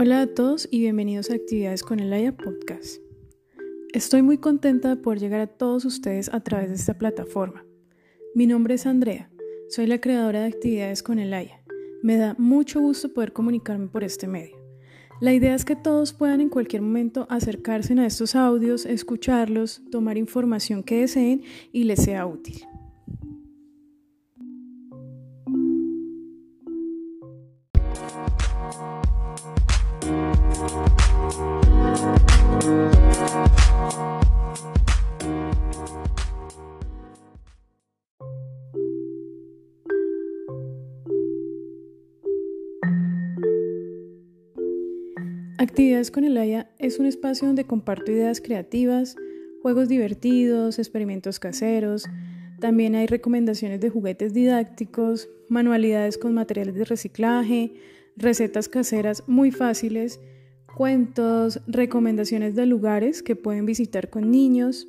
Hola a todos y bienvenidos a Actividades con el AYA Podcast. Estoy muy contenta de poder llegar a todos ustedes a través de esta plataforma. Mi nombre es Andrea, soy la creadora de Actividades con el AYA. Me da mucho gusto poder comunicarme por este medio. La idea es que todos puedan en cualquier momento acercarse a estos audios, escucharlos, tomar información que deseen y les sea útil. Actividades con el AYA es un espacio donde comparto ideas creativas, juegos divertidos, experimentos caseros. También hay recomendaciones de juguetes didácticos, manualidades con materiales de reciclaje, recetas caseras muy fáciles, cuentos, recomendaciones de lugares que pueden visitar con niños,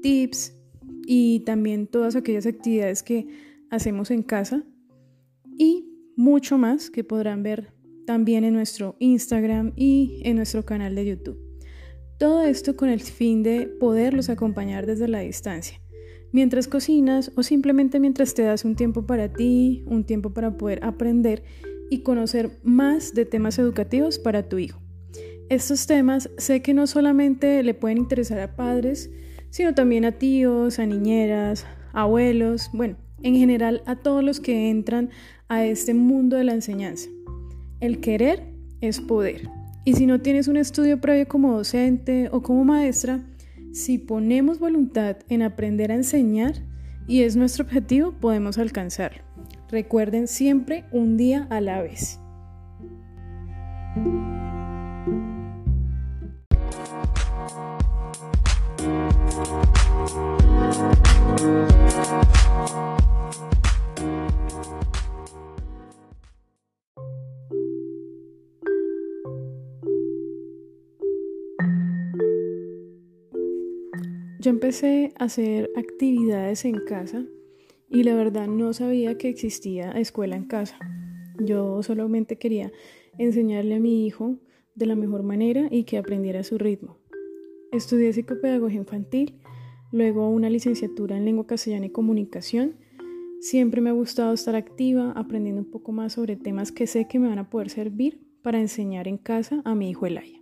tips y también todas aquellas actividades que hacemos en casa y mucho más que podrán ver también en nuestro Instagram y en nuestro canal de YouTube. Todo esto con el fin de poderlos acompañar desde la distancia, mientras cocinas o simplemente mientras te das un tiempo para ti, un tiempo para poder aprender y conocer más de temas educativos para tu hijo. Estos temas sé que no solamente le pueden interesar a padres, sino también a tíos, a niñeras, abuelos, bueno, en general a todos los que entran a este mundo de la enseñanza. El querer es poder. Y si no tienes un estudio previo como docente o como maestra, si ponemos voluntad en aprender a enseñar y es nuestro objetivo, podemos alcanzarlo. Recuerden siempre un día a la vez. Yo empecé a hacer actividades en casa y la verdad no sabía que existía escuela en casa. Yo solamente quería enseñarle a mi hijo de la mejor manera y que aprendiera su ritmo. Estudié psicopedagogía infantil, luego una licenciatura en lengua castellana y comunicación. Siempre me ha gustado estar activa, aprendiendo un poco más sobre temas que sé que me van a poder servir para enseñar en casa a mi hijo Elaya.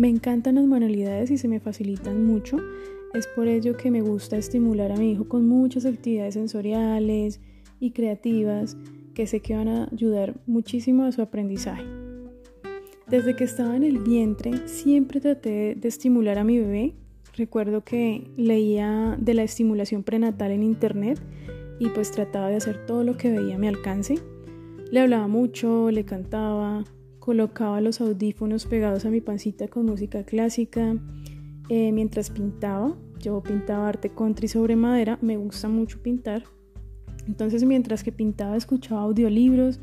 Me encantan las manualidades y se me facilitan mucho. Es por ello que me gusta estimular a mi hijo con muchas actividades sensoriales y creativas que sé que van a ayudar muchísimo a su aprendizaje. Desde que estaba en el vientre siempre traté de estimular a mi bebé. Recuerdo que leía de la estimulación prenatal en internet y pues trataba de hacer todo lo que veía a mi alcance. Le hablaba mucho, le cantaba, colocaba los audífonos pegados a mi pancita con música clásica eh, mientras pintaba. Yo pintaba arte country sobre madera, me gusta mucho pintar. Entonces mientras que pintaba escuchaba audiolibros,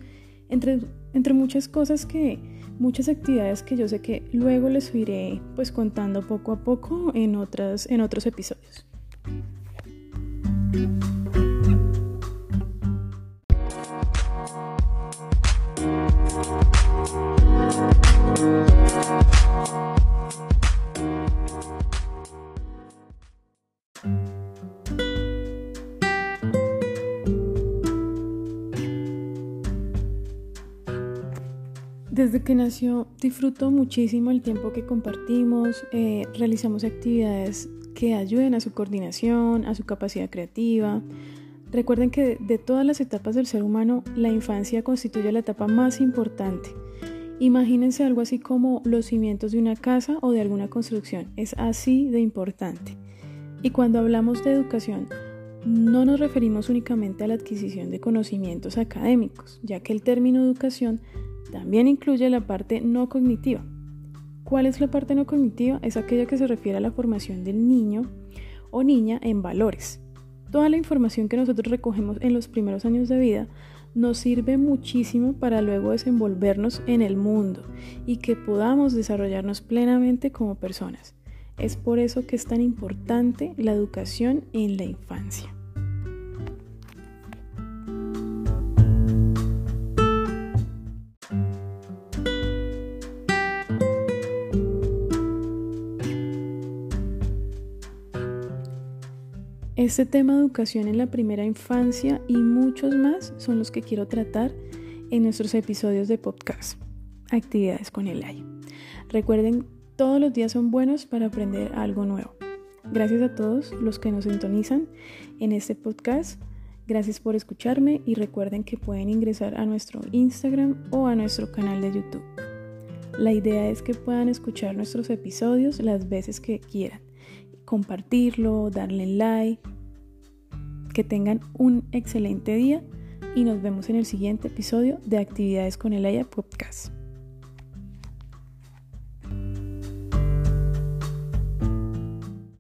entre, entre muchas cosas que, muchas actividades que yo sé que luego les iré pues contando poco a poco en, otras, en otros episodios. Desde que nació disfruto muchísimo el tiempo que compartimos, eh, realizamos actividades que ayuden a su coordinación, a su capacidad creativa. Recuerden que de todas las etapas del ser humano, la infancia constituye la etapa más importante. Imagínense algo así como los cimientos de una casa o de alguna construcción. Es así de importante. Y cuando hablamos de educación, no nos referimos únicamente a la adquisición de conocimientos académicos, ya que el término educación también incluye la parte no cognitiva. ¿Cuál es la parte no cognitiva? Es aquella que se refiere a la formación del niño o niña en valores. Toda la información que nosotros recogemos en los primeros años de vida nos sirve muchísimo para luego desenvolvernos en el mundo y que podamos desarrollarnos plenamente como personas. Es por eso que es tan importante la educación en la infancia. Este tema de educación en la primera infancia y muchos más son los que quiero tratar en nuestros episodios de podcast, Actividades con el AI. Recuerden todos los días son buenos para aprender algo nuevo. Gracias a todos los que nos sintonizan en este podcast. Gracias por escucharme y recuerden que pueden ingresar a nuestro Instagram o a nuestro canal de YouTube. La idea es que puedan escuchar nuestros episodios las veces que quieran, compartirlo, darle like. Que tengan un excelente día y nos vemos en el siguiente episodio de Actividades con el Aya Podcast.